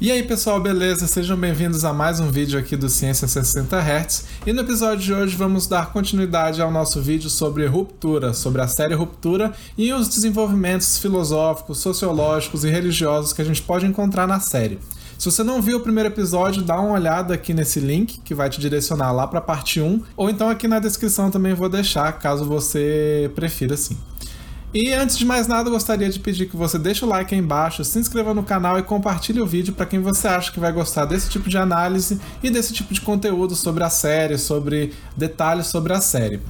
E aí pessoal, beleza? Sejam bem-vindos a mais um vídeo aqui do Ciência 60 Hz. E no episódio de hoje vamos dar continuidade ao nosso vídeo sobre ruptura, sobre a série Ruptura e os desenvolvimentos filosóficos, sociológicos e religiosos que a gente pode encontrar na série. Se você não viu o primeiro episódio, dá uma olhada aqui nesse link que vai te direcionar lá para a parte 1, ou então aqui na descrição também vou deixar, caso você prefira assim. E antes de mais nada, gostaria de pedir que você deixe o like aí embaixo, se inscreva no canal e compartilhe o vídeo para quem você acha que vai gostar desse tipo de análise e desse tipo de conteúdo sobre a série, sobre detalhes sobre a série.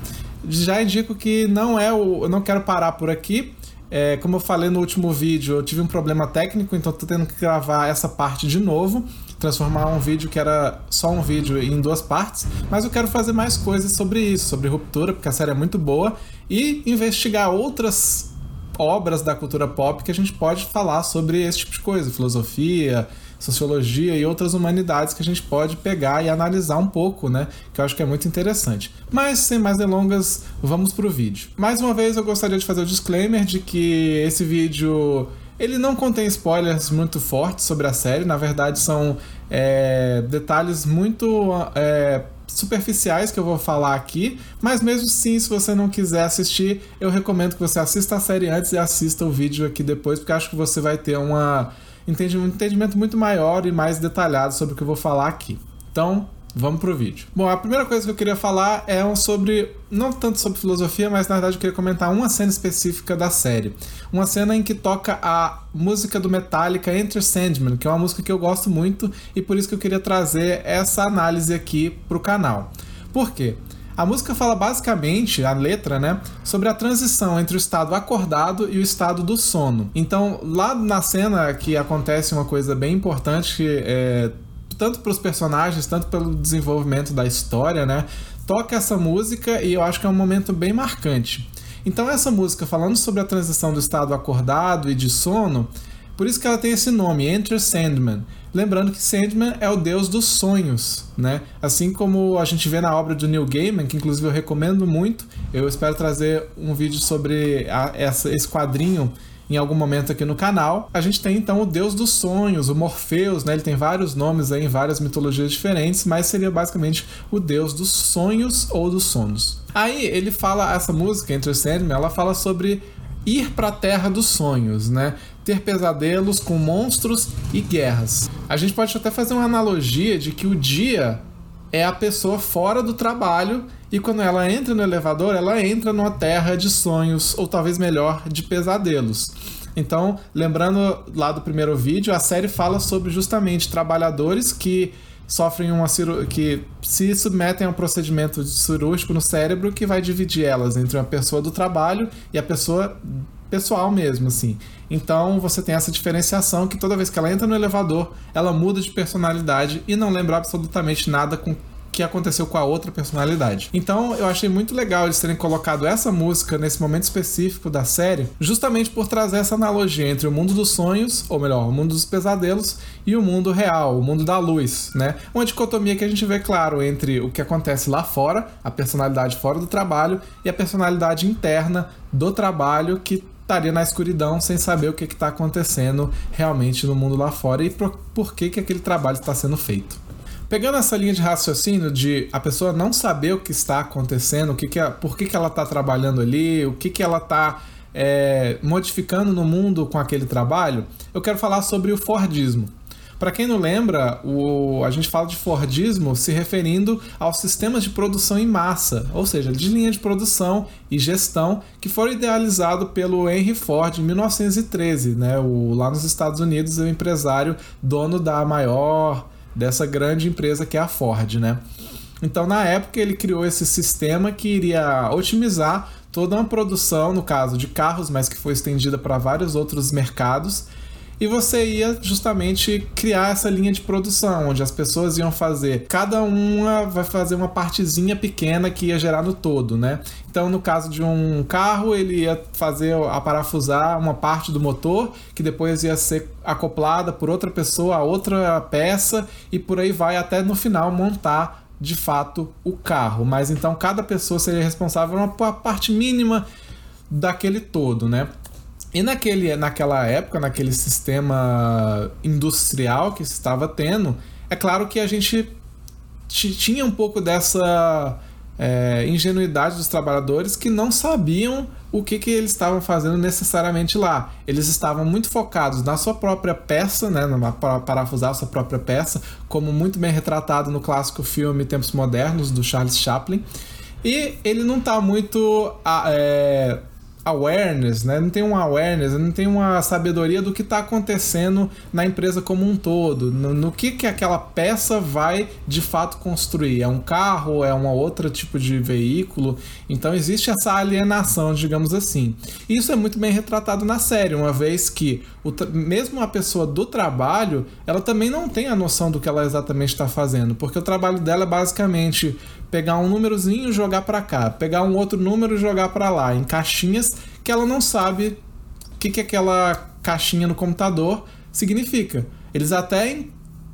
Já indico que não é o, eu não quero parar por aqui. É, como eu falei no último vídeo, eu tive um problema técnico, então estou tendo que gravar essa parte de novo transformar um vídeo que era só um vídeo em duas partes, mas eu quero fazer mais coisas sobre isso, sobre ruptura, porque a série é muito boa e investigar outras obras da cultura pop que a gente pode falar sobre esse tipo de coisa, filosofia, sociologia e outras humanidades que a gente pode pegar e analisar um pouco, né? Que eu acho que é muito interessante. Mas sem mais delongas, vamos pro vídeo. Mais uma vez eu gostaria de fazer o disclaimer de que esse vídeo ele não contém spoilers muito fortes sobre a série, na verdade são é, detalhes muito é, superficiais que eu vou falar aqui, mas mesmo assim, se você não quiser assistir, eu recomendo que você assista a série antes e assista o vídeo aqui depois, porque acho que você vai ter uma, um entendimento muito maior e mais detalhado sobre o que eu vou falar aqui. Então, Vamos pro vídeo. Bom, a primeira coisa que eu queria falar é um sobre. Não tanto sobre filosofia, mas na verdade eu queria comentar uma cena específica da série. Uma cena em que toca a música do Metallica Enter Sandman, que é uma música que eu gosto muito e por isso que eu queria trazer essa análise aqui pro canal. Por quê? A música fala basicamente, a letra, né, sobre a transição entre o estado acordado e o estado do sono. Então, lá na cena que acontece uma coisa bem importante, que é tanto para os personagens, tanto pelo desenvolvimento da história, né? Toca essa música e eu acho que é um momento bem marcante. Então essa música falando sobre a transição do estado acordado e de sono, por isso que ela tem esse nome, Enter Sandman. Lembrando que Sandman é o deus dos sonhos, né? Assim como a gente vê na obra do Neil Gaiman, que inclusive eu recomendo muito. Eu espero trazer um vídeo sobre a, essa, esse quadrinho em algum momento aqui no canal. A gente tem então o deus dos sonhos, o Morpheus, né? Ele tem vários nomes aí em várias mitologias diferentes, mas seria basicamente o deus dos sonhos ou dos sonos. Aí ele fala essa música entre os Sandman, ela fala sobre ir para a terra dos sonhos, né? Ter pesadelos com monstros e guerras. A gente pode até fazer uma analogia de que o dia é a pessoa fora do trabalho e quando ela entra no elevador, ela entra numa terra de sonhos, ou talvez melhor, de pesadelos. Então, lembrando lá do primeiro vídeo, a série fala sobre justamente trabalhadores que sofrem uma que se submetem a um procedimento cirúrgico no cérebro que vai dividir elas entre uma pessoa do trabalho e a pessoa pessoal mesmo, assim. Então você tem essa diferenciação que toda vez que ela entra no elevador, ela muda de personalidade e não lembra absolutamente nada com que aconteceu com a outra personalidade. Então eu achei muito legal eles terem colocado essa música nesse momento específico da série, justamente por trazer essa analogia entre o mundo dos sonhos, ou melhor, o mundo dos pesadelos, e o mundo real, o mundo da luz, né? Uma dicotomia que a gente vê claro entre o que acontece lá fora, a personalidade fora do trabalho, e a personalidade interna do trabalho que estaria na escuridão sem saber o que está acontecendo realmente no mundo lá fora e por, por que, que aquele trabalho está sendo feito. Pegando essa linha de raciocínio de a pessoa não saber o que está acontecendo, o que que, por que, que ela está trabalhando ali, o que, que ela está é, modificando no mundo com aquele trabalho, eu quero falar sobre o Fordismo. Para quem não lembra, o, a gente fala de Fordismo se referindo aos sistemas de produção em massa, ou seja, de linha de produção e gestão que foram idealizados pelo Henry Ford em 1913, né? O, lá nos Estados Unidos, o empresário dono da maior dessa grande empresa que é a Ford, né? Então, na época, ele criou esse sistema que iria otimizar toda uma produção, no caso de carros, mas que foi estendida para vários outros mercados, e você ia justamente criar essa linha de produção, onde as pessoas iam fazer, cada uma vai fazer uma partezinha pequena que ia gerar no todo, né? Então, no caso de um carro, ele ia fazer a parafusar uma parte do motor, que depois ia ser acoplada por outra pessoa a outra peça, e por aí vai até no final montar de fato o carro. Mas então cada pessoa seria responsável por uma parte mínima daquele todo, né? E naquele, naquela época, naquele sistema industrial que se estava tendo, é claro que a gente tinha um pouco dessa é, ingenuidade dos trabalhadores que não sabiam o que, que eles estavam fazendo necessariamente lá. Eles estavam muito focados na sua própria peça, né, para parafusar a sua própria peça, como muito bem retratado no clássico filme Tempos Modernos, do Charles Chaplin. E ele não está muito é, awareness, né? Não tem um awareness, não tem uma sabedoria do que está acontecendo na empresa como um todo, no, no, que que aquela peça vai de fato construir. É um carro, é um outro tipo de veículo. Então existe essa alienação, digamos assim. Isso é muito bem retratado na série, uma vez que o, mesmo a pessoa do trabalho, ela também não tem a noção do que ela exatamente está fazendo, porque o trabalho dela é basicamente pegar um númerozinho jogar para cá, pegar um outro número e jogar para lá, em caixinhas que ela não sabe o que, que aquela caixinha no computador significa. Eles até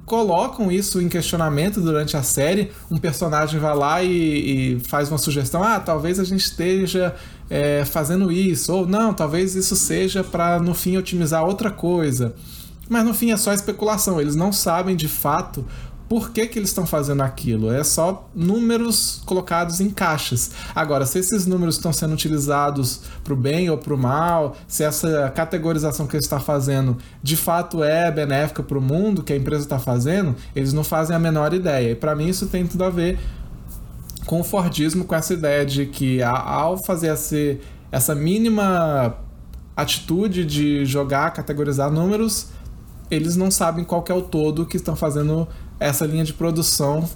colocam isso em questionamento durante a série. Um personagem vai lá e, e faz uma sugestão: ah, talvez a gente esteja é, fazendo isso, ou não, talvez isso seja para no fim otimizar outra coisa. Mas no fim é só especulação, eles não sabem de fato por que, que eles estão fazendo aquilo. É só números colocados em caixas. Agora, se esses números estão sendo utilizados para o bem ou para o mal, se essa categorização que eles estão fazendo de fato é benéfica para o mundo que a empresa está fazendo, eles não fazem a menor ideia. E para mim isso tem tudo a ver com o Fordismo, com essa ideia de que ao fazer essa, essa mínima atitude de jogar, categorizar números, eles não sabem qual é o todo que estão fazendo essa linha de produção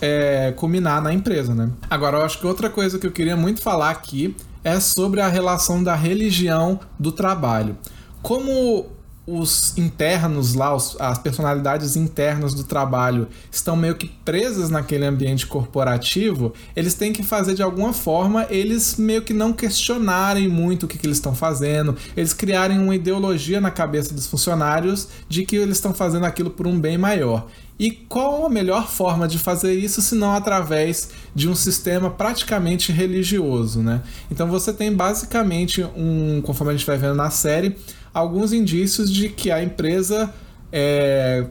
é, culminar na empresa, né? Agora, eu acho que outra coisa que eu queria muito falar aqui é sobre a relação da religião do trabalho. Como os internos lá, os, as personalidades internas do trabalho estão meio que presas naquele ambiente corporativo, eles têm que fazer de alguma forma eles meio que não questionarem muito o que, que eles estão fazendo, eles criarem uma ideologia na cabeça dos funcionários de que eles estão fazendo aquilo por um bem maior. E qual a melhor forma de fazer isso se não através de um sistema praticamente religioso, né? Então você tem basicamente um, conforme a gente vai vendo na série, alguns indícios de que a empresa é,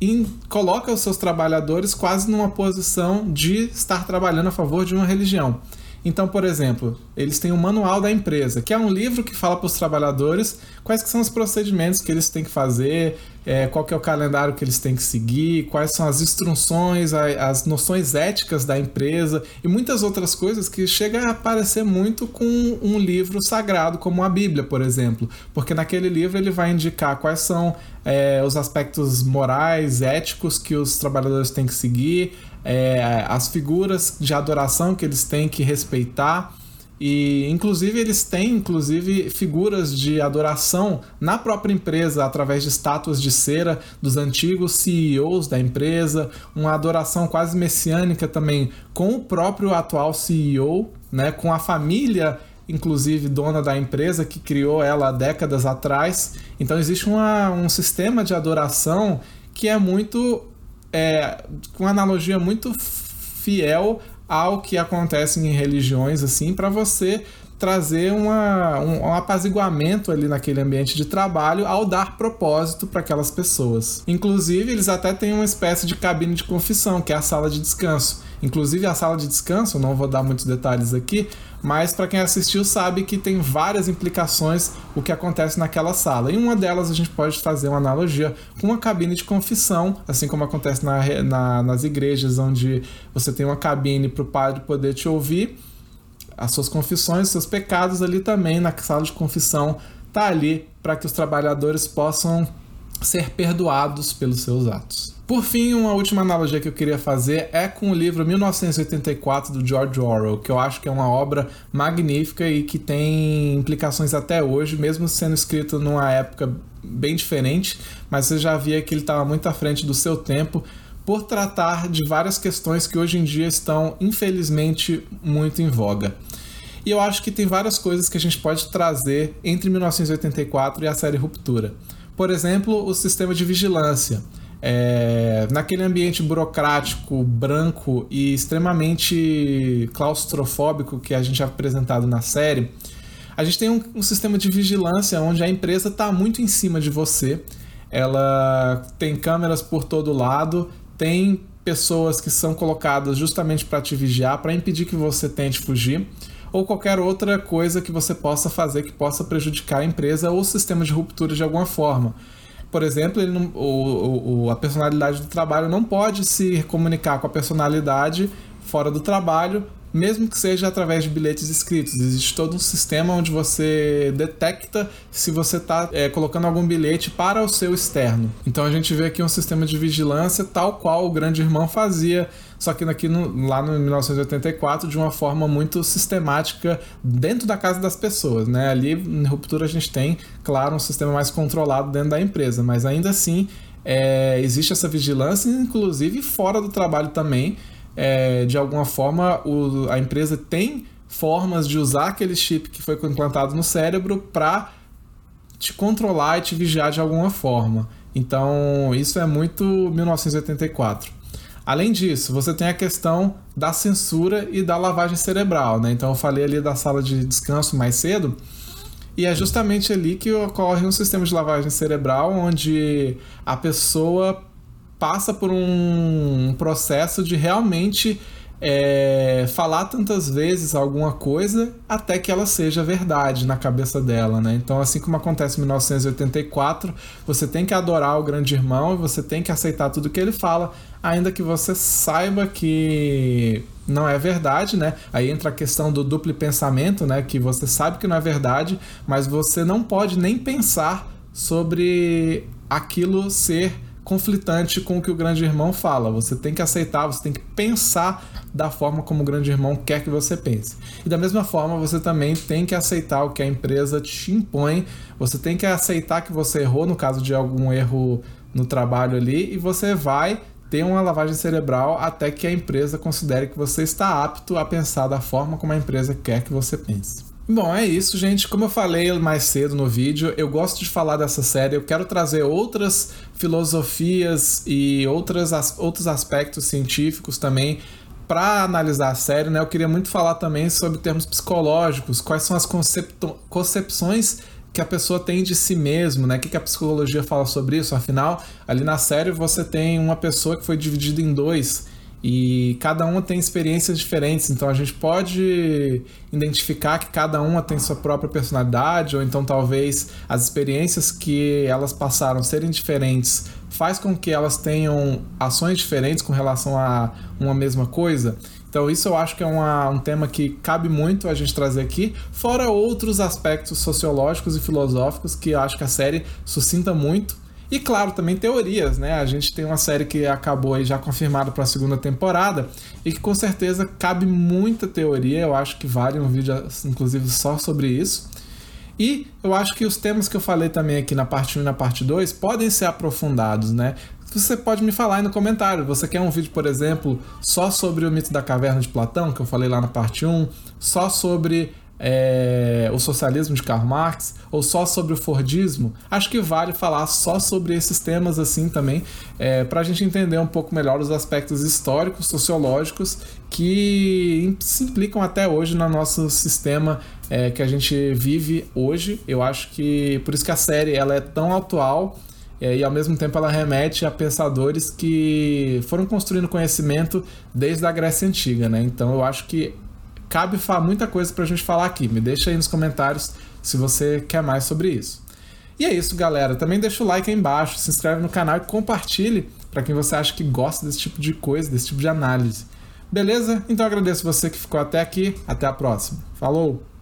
in, coloca os seus trabalhadores quase numa posição de estar trabalhando a favor de uma religião. Então, por exemplo, eles têm o um manual da empresa, que é um livro que fala para os trabalhadores quais que são os procedimentos que eles têm que fazer, é, qual que é o calendário que eles têm que seguir, quais são as instruções, as noções éticas da empresa e muitas outras coisas que chega a parecer muito com um livro sagrado como a Bíblia, por exemplo, porque naquele livro ele vai indicar quais são é, os aspectos morais, éticos que os trabalhadores têm que seguir, é, as figuras de adoração que eles têm que respeitar. E inclusive eles têm inclusive figuras de adoração na própria empresa através de estátuas de cera dos antigos CEOs da empresa, uma adoração quase messiânica também com o próprio atual CEO, né, com a família inclusive dona da empresa que criou ela décadas atrás. Então existe uma, um sistema de adoração que é muito é, com uma analogia muito fiel ao que acontece em religiões, assim, para você trazer uma, um, um, apaziguamento ali naquele ambiente de trabalho ao dar propósito para aquelas pessoas. Inclusive, eles até têm uma espécie de cabine de confissão, que é a sala de descanso. Inclusive, a sala de descanso, não vou dar muitos detalhes aqui, mas para quem assistiu sabe que tem várias implicações o que acontece naquela sala. Em uma delas a gente pode fazer uma analogia com uma cabine de confissão, assim como acontece na, na, nas igrejas, onde você tem uma cabine para o padre poder te ouvir as suas confissões, seus pecados ali também na sala de confissão tá ali para que os trabalhadores possam ser perdoados pelos seus atos. Por fim, uma última analogia que eu queria fazer é com o livro 1984 do George Orwell, que eu acho que é uma obra magnífica e que tem implicações até hoje, mesmo sendo escrito numa época bem diferente, mas você já via que ele estava muito à frente do seu tempo por tratar de várias questões que hoje em dia estão, infelizmente, muito em voga. E eu acho que tem várias coisas que a gente pode trazer entre 1984 e a série Ruptura. Por exemplo, o sistema de vigilância. É, naquele ambiente burocrático, branco e extremamente claustrofóbico que a gente é apresentado na série, A gente tem um, um sistema de vigilância onde a empresa está muito em cima de você. Ela tem câmeras por todo lado, tem pessoas que são colocadas justamente para te vigiar, para impedir que você tente fugir, ou qualquer outra coisa que você possa fazer que possa prejudicar a empresa ou o sistema de ruptura de alguma forma. Por exemplo, não, o, o, a personalidade do trabalho não pode se comunicar com a personalidade fora do trabalho mesmo que seja através de bilhetes escritos. Existe todo um sistema onde você detecta se você está é, colocando algum bilhete para o seu externo. Então a gente vê aqui um sistema de vigilância tal qual o Grande Irmão fazia, só que aqui no, lá no 1984 de uma forma muito sistemática dentro da casa das pessoas. Né? Ali em Ruptura a gente tem, claro, um sistema mais controlado dentro da empresa, mas ainda assim é, existe essa vigilância, inclusive fora do trabalho também é, de alguma forma, o, a empresa tem formas de usar aquele chip que foi implantado no cérebro para te controlar e te vigiar de alguma forma. Então, isso é muito 1984. Além disso, você tem a questão da censura e da lavagem cerebral, né? Então, eu falei ali da sala de descanso mais cedo, e é justamente ali que ocorre um sistema de lavagem cerebral onde a pessoa passa por um processo de realmente é, falar tantas vezes alguma coisa até que ela seja verdade na cabeça dela, né? Então, assim como acontece em 1984, você tem que adorar o grande irmão e você tem que aceitar tudo que ele fala, ainda que você saiba que não é verdade, né? Aí entra a questão do duplo pensamento, né? Que você sabe que não é verdade, mas você não pode nem pensar sobre aquilo ser conflitante com o que o grande irmão fala. Você tem que aceitar, você tem que pensar da forma como o grande irmão quer que você pense. E da mesma forma, você também tem que aceitar o que a empresa te impõe. Você tem que aceitar que você errou no caso de algum erro no trabalho ali e você vai ter uma lavagem cerebral até que a empresa considere que você está apto a pensar da forma como a empresa quer que você pense. Bom, é isso, gente. Como eu falei mais cedo no vídeo, eu gosto de falar dessa série. Eu quero trazer outras filosofias e outras, outros aspectos científicos também para analisar a série. Né? Eu queria muito falar também sobre termos psicológicos, quais são as concepções que a pessoa tem de si mesmo, né? O que, que a psicologia fala sobre isso? Afinal, ali na série você tem uma pessoa que foi dividida em dois e cada uma tem experiências diferentes, então a gente pode identificar que cada uma tem sua própria personalidade, ou então talvez as experiências que elas passaram serem diferentes faz com que elas tenham ações diferentes com relação a uma mesma coisa. Então, isso eu acho que é uma, um tema que cabe muito a gente trazer aqui, fora outros aspectos sociológicos e filosóficos que eu acho que a série sucinta muito e claro, também teorias, né? A gente tem uma série que acabou aí já confirmada para a segunda temporada e que com certeza cabe muita teoria. Eu acho que vale um vídeo, inclusive, só sobre isso. E eu acho que os temas que eu falei também aqui na parte 1 e na parte 2 podem ser aprofundados, né? Você pode me falar aí no comentário. Você quer um vídeo, por exemplo, só sobre o mito da caverna de Platão, que eu falei lá na parte 1, só sobre é, o socialismo de Karl Marx ou só sobre o Fordismo, acho que vale falar só sobre esses temas assim também, é, para a gente entender um pouco melhor os aspectos históricos, sociológicos que se implicam até hoje no nosso sistema é, que a gente vive hoje. Eu acho que por isso que a série ela é tão atual é, e ao mesmo tempo ela remete a pensadores que foram construindo conhecimento desde a Grécia Antiga, né? Então eu acho que cabe muita coisa pra gente falar aqui. Me deixa aí nos comentários se você quer mais sobre isso. E é isso, galera. Também deixa o like aí embaixo, se inscreve no canal e compartilhe para quem você acha que gosta desse tipo de coisa, desse tipo de análise. Beleza? Então agradeço você que ficou até aqui. Até a próxima. Falou!